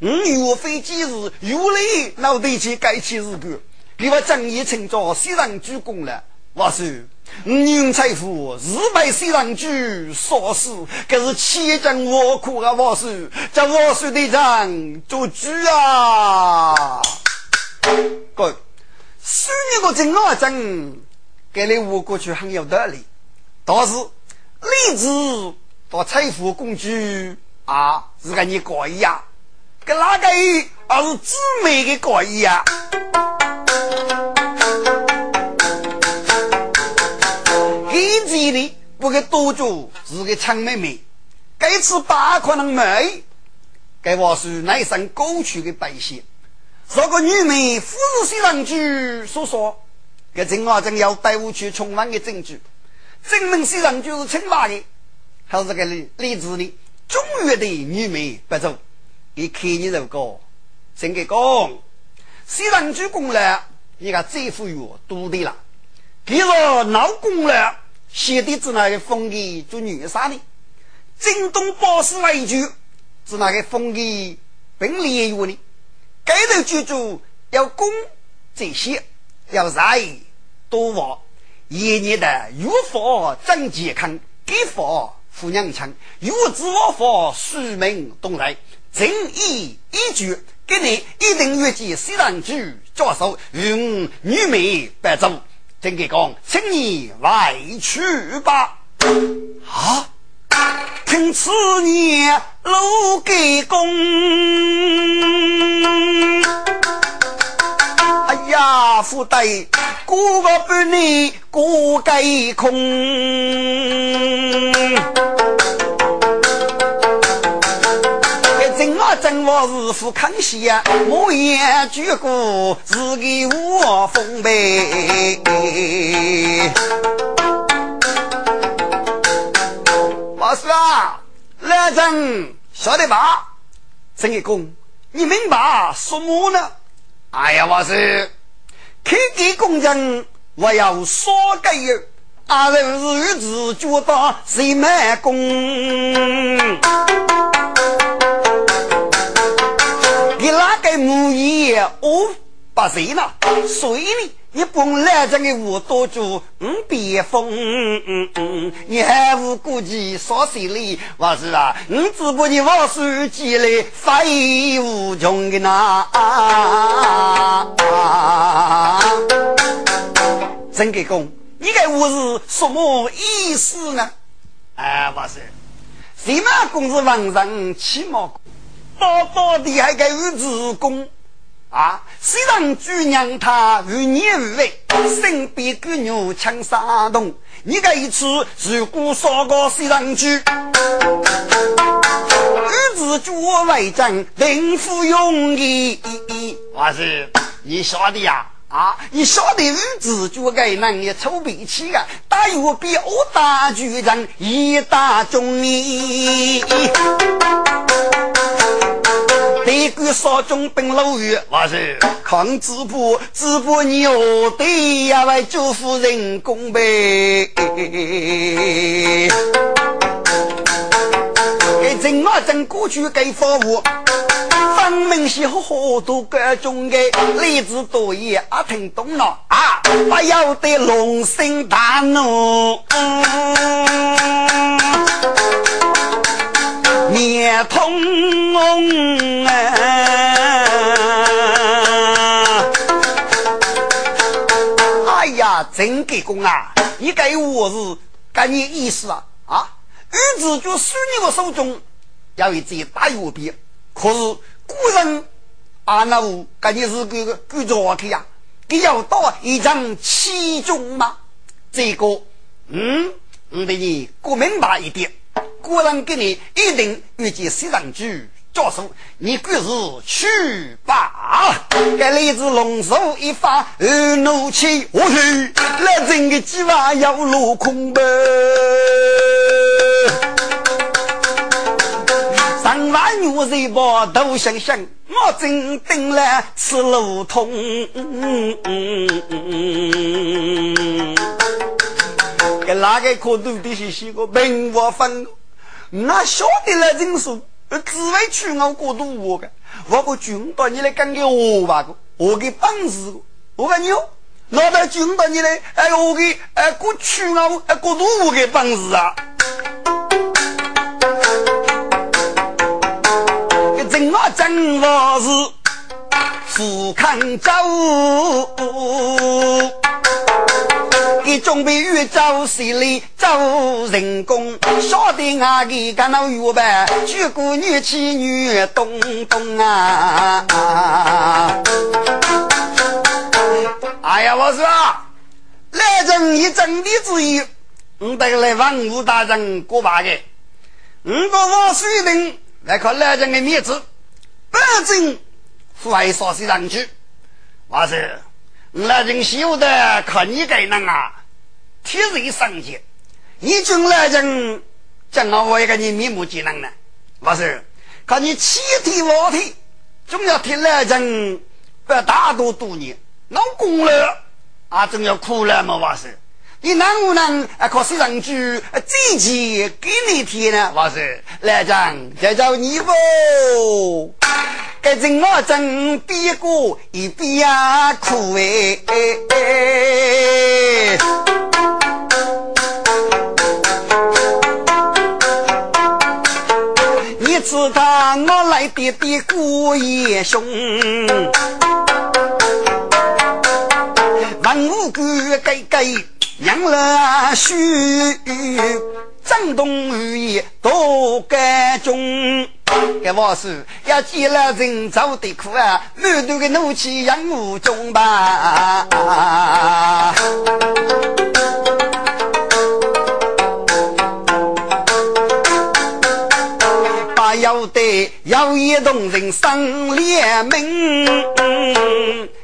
五岳飞机日有力老得去该起日个，给我正义称作西凉鞠躬了。我说，五用财富日败西凉举所死，可是千将我苦啊！我说，叫我说队长做主啊！哥，十年个正啊正，给你我过去很有道理，但是例子到财富工具。啊，是个你可以呀，跟哪个而是姊妹的可以呀？一级的不给多做是个强妹妹，该次八可能没，该话是那一声过去的百姓。如果女美富士西上句所说，给陈华正要带我去重案的证据，证明西上就是清白的，还是这个例例子呢？中原的女美不走，你看你这个，真给讲，西凉主攻了，你看这副药多的了。其实老公了，写的只那个封给做女杀的，京东宝石来一句，只那个封给本领药的。该头记住要攻这些，要在多话，一年的药方增健康，给方。富娘腔，有知我法，书名东来，正义一句，给你一定约见西凉局教授，与女美白走。真给讲，请你外去吧。啊！听此言，路给公。哎呀，福袋过个半年，过该空。我是富康熙呀，我也举过是给我封呗。老师啊，来人，晓得吧？陈义公，你明白什么呢？哎呀，我是开给工人，我要说个哟。阿人日子就当谁卖工？你个木业哦？把谁呢？所以呢？你本来这个我多住五别风，你还无顾忌少谁哩？我是啊，你只不你往手机里飞无穷的那。真给公，你个我是什么意思呢？哎，我是，谁嘛公是王上起毛公，到到底还该有子宫。啊！虽然主娘他与你无为，身边狗牛抢山洞，你这一次如果说个虽然句，儿子主为证，定富勇义。我是你晓得呀？啊！你晓得儿子就该能力储备起啊，打有比我大局人一打中义。那个少中本老远，我是抗直播，直播你何得呀？为祝福人工呗。给正啊正过去给服务，分明是好多各种的例子多也啊听懂了啊，不要得龙心大怒，面通啊！哎呀，真给公啊！你给我是干你意思啊？啊，玉子就输你我手中，要一只大右边。可是古人啊，那我感觉是个个古着去呀，你要到一张其中吗？这个，嗯，我给你过明白一点。个人给你一定遇见西上句教授，你可是去吧。该来自龙首一发怒气，我去，来真个计划要落空呗。上万女人把头想想，我真等了吃路通。给哪个可都得是些个名我分？那晓得了人数，只为取我过度我的，我个军到你来干给我吧个，我给本事我跟你哦，老大军到你来，哎我给哎过取我哎过度我给本事啊！真我真我是富康州，给准备预招势力招人工，晓得俺给干到预备，举国女妻女东东啊！哎呀，我说，来人一整的主意，我得来王武大人过把个，我个王水林。来看来人的面子，本正怀少些上去。我说，来人晓得看你该能啊，体锐上去。你军来人讲我我一个你面目技能呢？我说，看你气体瓦体，总要替来人不要大多多年，老功了啊，总要苦了嘛？我说。你能不能啊？靠西上去这钱给你贴呢？我说来讲，就叫你不？该真我真比过一比呀苦哎！你知道我来的的过也凶，文武官该该。养了须，震动语言多干中。该我是要见了人遭的苦啊，满肚的怒气养无中吧。把要得要一动人生联盟。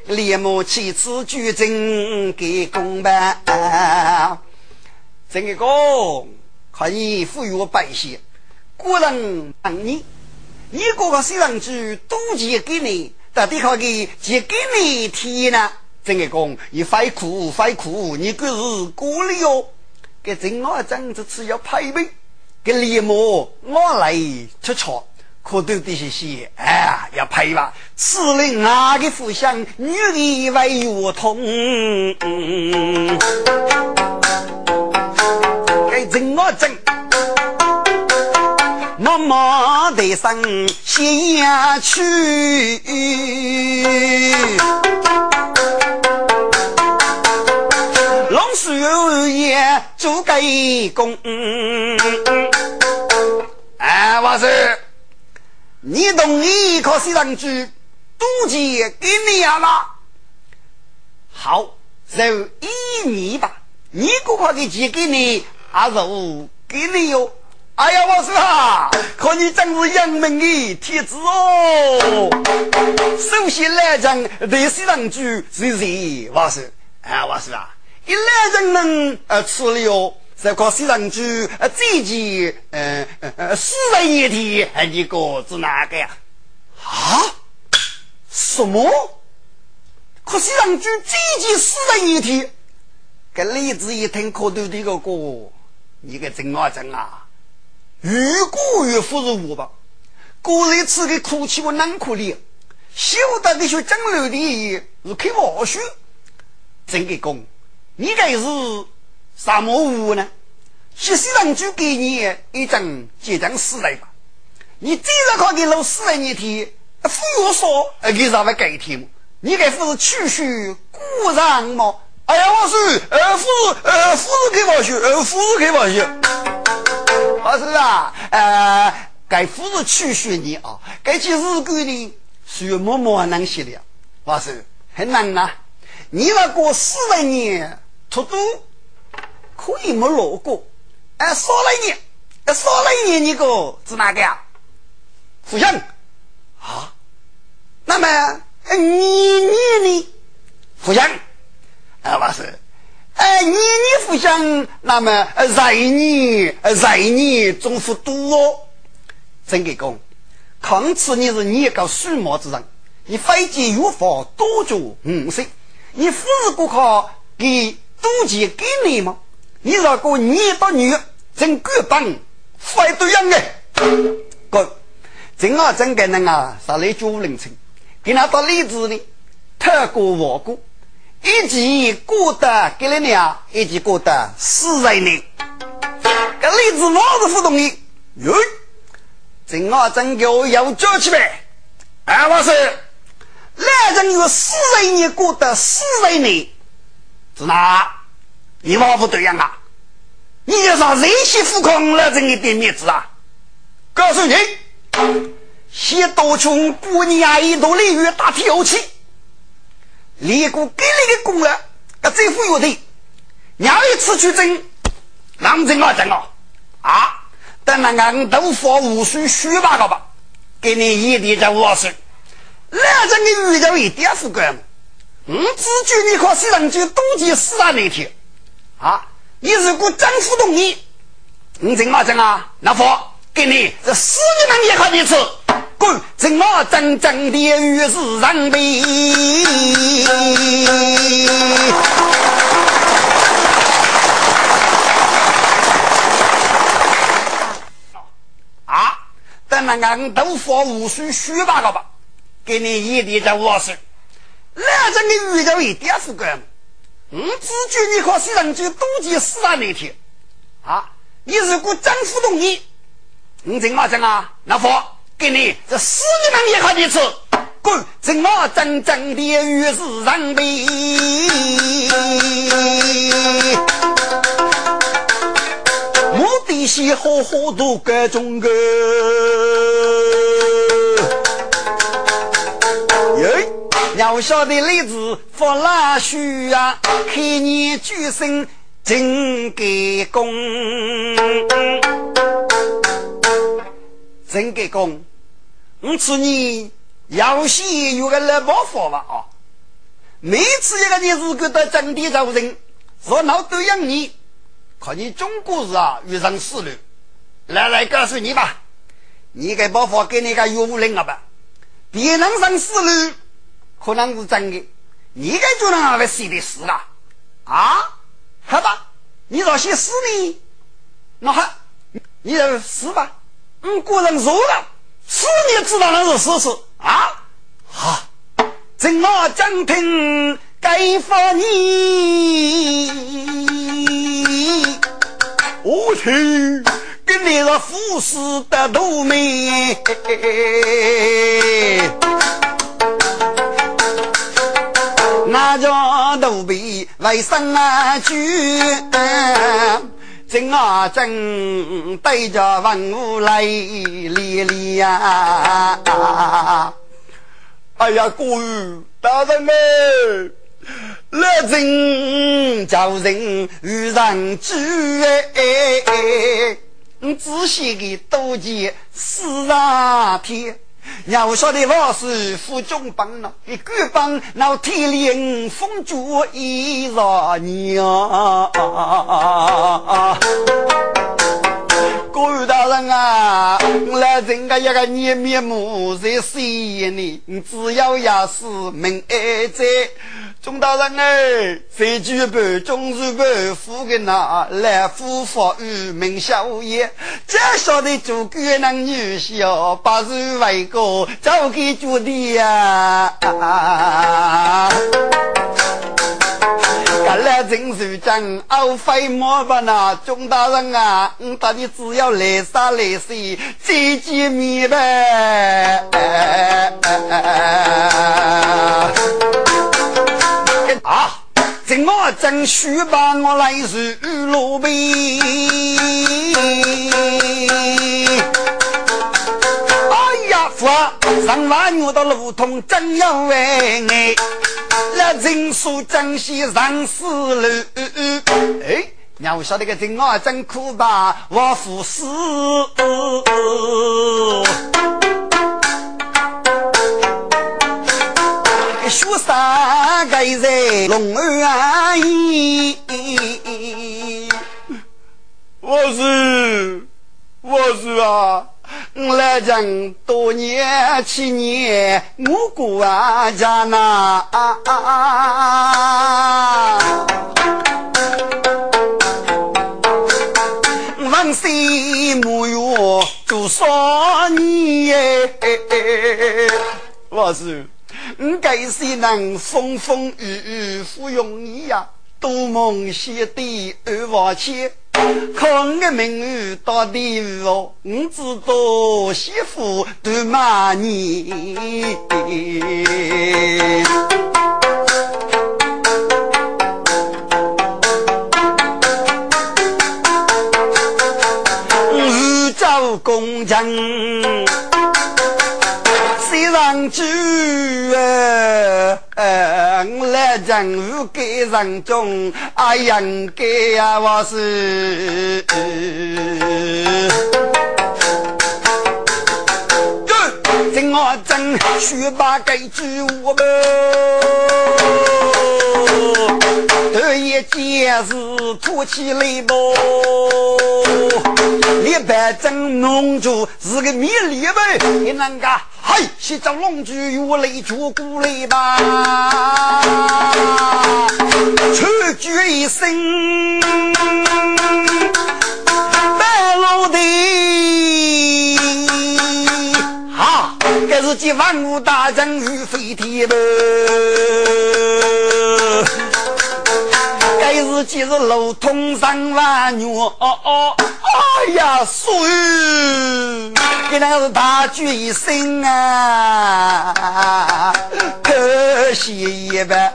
连母妻子举证给公办，这个公可以赋予我百姓。古人问你，你哥哥虽然去多钱给你，到底可给借给你提呢？这个公，你快苦快苦，你可是过了哟。给正我正这次要排兵，给连母我来出错。可都得些些，哎，要配吧。此令哪个互相女的为约通？该怎我整？默的生下去，龙叔爷做个工。哎，我是。你同意可西上去赌钱给你呀吗？好，就一年吧。你这块的钱给你，还是我给你哟。哎呀，我说啊，可你真是杨门的天子哦。首先来讲，对西上去是谁？我说，哎，我说啊，一来人能呃吃了。这个西上去，呃，最近，呃呃，四十一天，你个子哪个呀？啊？什么？可西上去最近四十一天，这例子一听，可都这个哥，你个真啊真啊，越过越不如我吧？果然吃个哭泣我难可怜，晓得那些江流的是开玩笑。真给公，你该是什么物呢？西西上就给你一张结账四来吧。你这着靠给老四来你天，副又说给啥么改天么？你该不是去去故人吗？哎呀，我是呃，夫呃，夫人开玩笑，呃，夫人开玩笑。我是啊，呃，该夫人去学你啊，该去日干呢，需要默默能写了。老师很难呐。你那个四十年，出都可以没落过。哎，少了一年，哎，少了一年，你个是哪个呀？福相啊？那么你你呢？福相？啊，不是，哎，你你福相？那么在你在你总是多。真给公，看此你是你个数毛之人，你非见有法多做五岁。你不是顾客给赌钱给你吗？你如果你到女真敢帮，非都样的。哥，正啊真个能啊，上来九零村，给他到例子呢，透过我过，一起过得给了娘，一起过得四人呢。这例子我是不同意。哟，正啊真个要叫起来，哎，我是。来人有四十年过得四十年，是哪？你话不对呀啊！你要让人媳妇空了这一点面子啊！告诉你，先多穷过年一多礼遇打挑气，立过给你的功了，啊，最富有的，娘一次去争，让争啊争啊！啊，等那俺都发无数虚八个吧，给你一点在五十。两人的遇到一点副官，我只觉你靠西上就多见四啊那天啊！你如果政府同意，你怎么整啊？那佛给你这四年能也好一次，怎么真正的与世人比？啊！等那俺都发无数虚八个吧。给你一点在卧室，两着你遇到一点副官，我只觉你靠西人就多见四啊那天啊！你如果政府同意，你怎么整啊？那佛给你这四年也好几次，滚！怎么真正的与世人比？目的是好好读各种个。小小的例子发拉须啊，开年举身真给功，真给功。我次你要先有个来报法吧啊！每次一个你如果到正地做人，说闹都养你，看你中国人啊遇上死路。来来告诉你吧，你给报法给你个岳父领了吧，别人上死路。可能是真的，你该就能那个写的死了啊？好吧，你若写死呢？那好，你就死吧。嗯，个人说了，死你知道那是事实啊？好，怎么讲听该发你？我去，跟你个富士的 都没。那叫奴婢为生啊救，真啊真对着文武来连连呀！哎呀，各位大人们，来人叫人与人聚哎！仔细的多见四十天。要晓得我是副中帮了，一个帮老天灵风烛一老娘，各位大人啊，来人家一个你面目在心里，只要也是明爱在。钟大人哎，非举办中日办副的那来夫妇与民宵夜，这晓得做官男女婿，八十为个早给做的呀。看来真是讲熬费莫吧那钟大人啊，我到底只要来杀来死，再见面呗。啊！今我正须把我来是路边，上万我的路通真要为爱，那人数真是上死路。哎，让我晓得个今我真苦吧，我服死。雪山盖在龙儿依，我是我是啊，来讲多年七年，我过啊家那，往西木月做少年，我是。我该是能风风雨雨不容易呀，多梦写的二万千，看我名誉到地狱哦，我知道媳妇都骂你。宇宙工程。上句呃，我来人物给人中，啊，应该呀，我是。真我真学把该句我们，头一件事吐起来不？一般真弄住是个米粒呗，你啷个？嗨，先找龙驹与雷主过来吧，出绝一声，白龙的，哈，这是接万物大阵与飞天门。该是今日路通上万月，哦哦，哎呀，水，给那是大举一声啊，可惜一万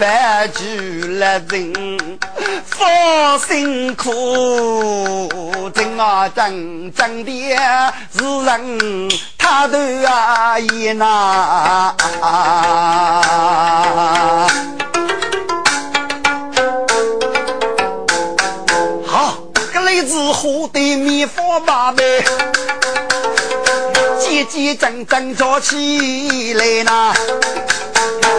万举了人，放辛苦，真啊真真的是人，他都啊也那。喝得米饭八杯，叽叽喳喳叫起来呐，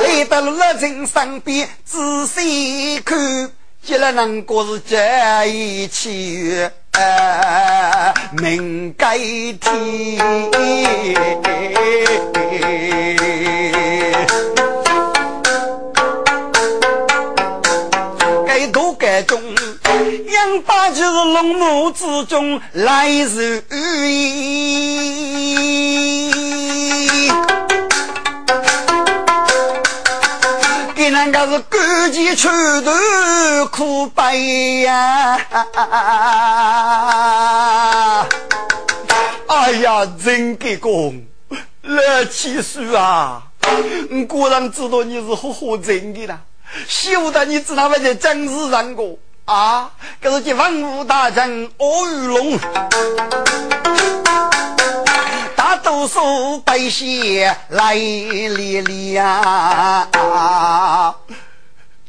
来到了人身边仔细看，见了那个是这一起命该天。该多该中。杨八就是龙母之中来如意，给人家是赶集出头苦悲呀！哎呀，真给公，来七叔啊！我果然知道你是好好真的啦，晓得你知道那些真是人过。啊！这是这文武大臣欧玉龙，大多数百姓来历历呀！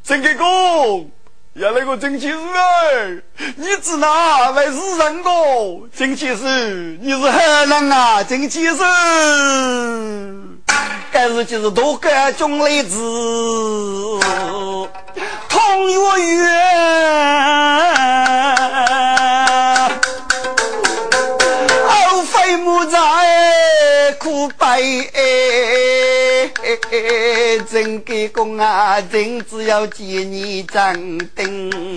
郑国公，要来个郑七师哎！你知哪位是人个？郑七师，你是何人啊？郑七师，该是就是都各种例子，同月月，后妃母苦悲，真给公啊，真只要见你张灯。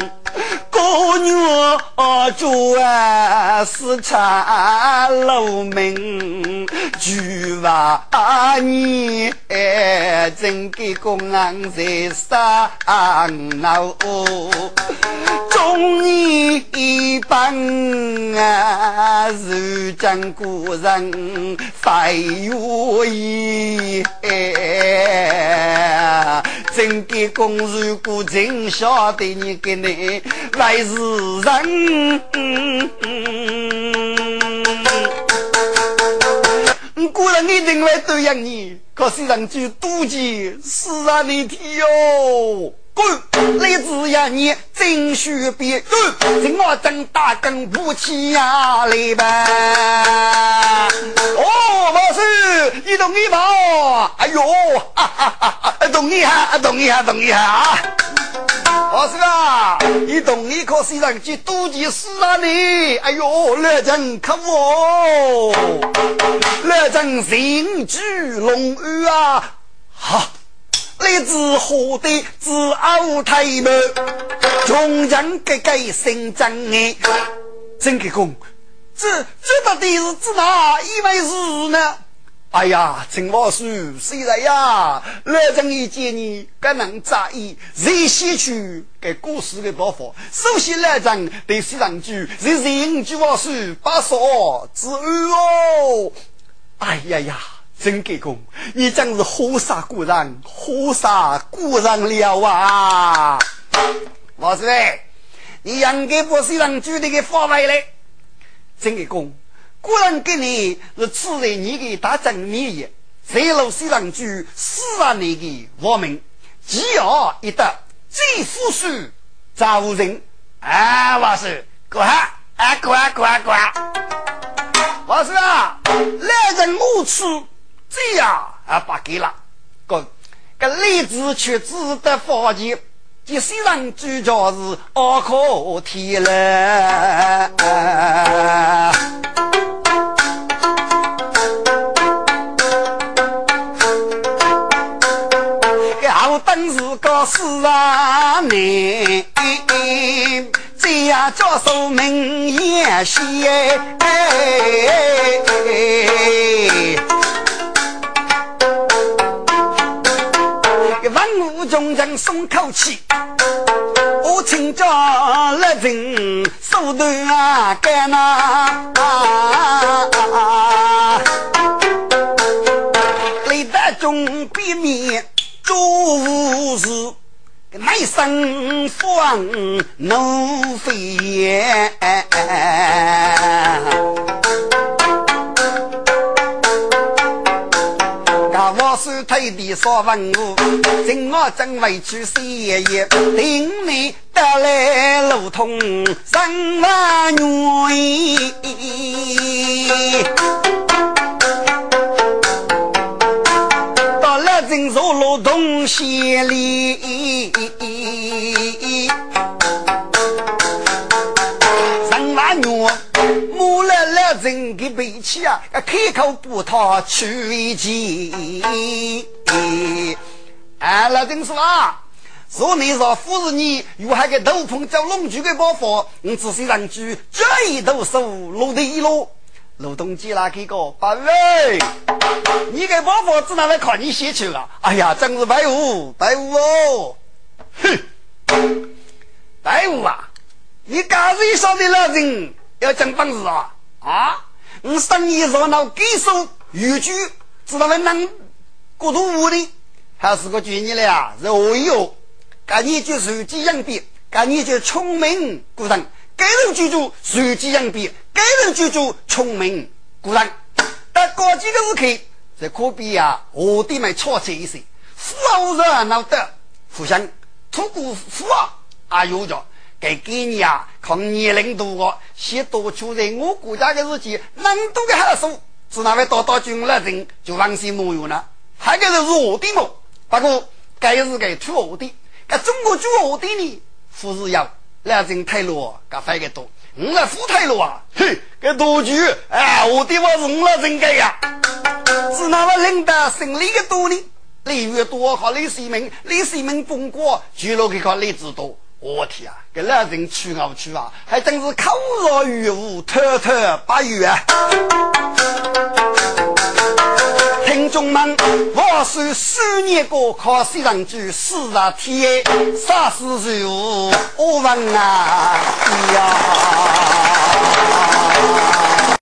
姑娘做啊是茶楼门，菊花你真给公啊在上闹，中年一帮啊，如今故人非愿意。真给公如果真晓得你给你还是人，古人一定会对养你，可是人就妒忌死人的天哟。滚！来子呀，你真须别滚！今我真大根不起呀，来吧！哦，老师，你动一把！哎呦，哈哈哈哈！动一下，懂一下，懂一下啊！老师啊，你动一颗西上去多几事啊你！哎呦，来真可恶！来真心聚龙鱼啊！哈。来自河的自傲太满，穷人个个心脏哎，真个公，这这到底是指哪一回事呢？哎呀，陈老师，虽然呀，老张一见你不能在意，谁先去给故事的爆发？首先，老张对西上句是人句话说把说之安哦。哎呀呀！真给公，你真是火杀古人，火杀古人了啊！老师，你应该不是让举的给发回来。真给公，古人给你是赐在你的大正面也，谁路西上举四啊你的我们，只要一得最富庶造人啊！老师，过哈啊过啊过啊过啊！老师啊，来人无处。这样啊，不给了。个个例子却值得发现，这虽然主角是二可天了。个好等是个死啊你，这样叫说明言谢。众人松口气，我请教了人手段啊干呐，历代中避免做事，内生放怒飞烟。是推的少文武，今我真委屈谁爷爷，听你得来路通三万元，到了真说路通县里。人的背气啊，开口不讨取钱。哎，老丁说啊，说你说富士你有还个斗篷叫龙驹的包袱，你仔细人句最多收落地喽。鲁东基那个个八位，你个包袱只拿来看你写去啊？哎呀，真是白无白无哦！哼，白无啊！你刚才说的老人要讲本事啊！啊！我生意热闹，给手渔具，知道能能过度无的，还是个专业了呀？是何哟？干你就手机养笔，干你就聪明古人，该人居住手机养笔，该人居住聪明古人。但过几个日刻，这可比呀，我的们错这一些，富豪热闹的，互相通过富豪啊有着。给给你啊，看年龄多个，先多出在我国家的日记，能多的还数，只那位打打军了人就放心没有了。还个是我的么？不过该是该出我的，该中国出我的呢？富士要两人太弱，该分个多。我富太弱啊，嘿，该多句哎，我的我是我人该呀。是那么领导胜利的多呢？李越多和李世民，李世民封国，就落去靠例子多。我天啊，给老人去我去啊，还真是口若悬河，滔滔不绝。听众们，我受四年高考现场卷四大题，啥时有我问啊？哎呀！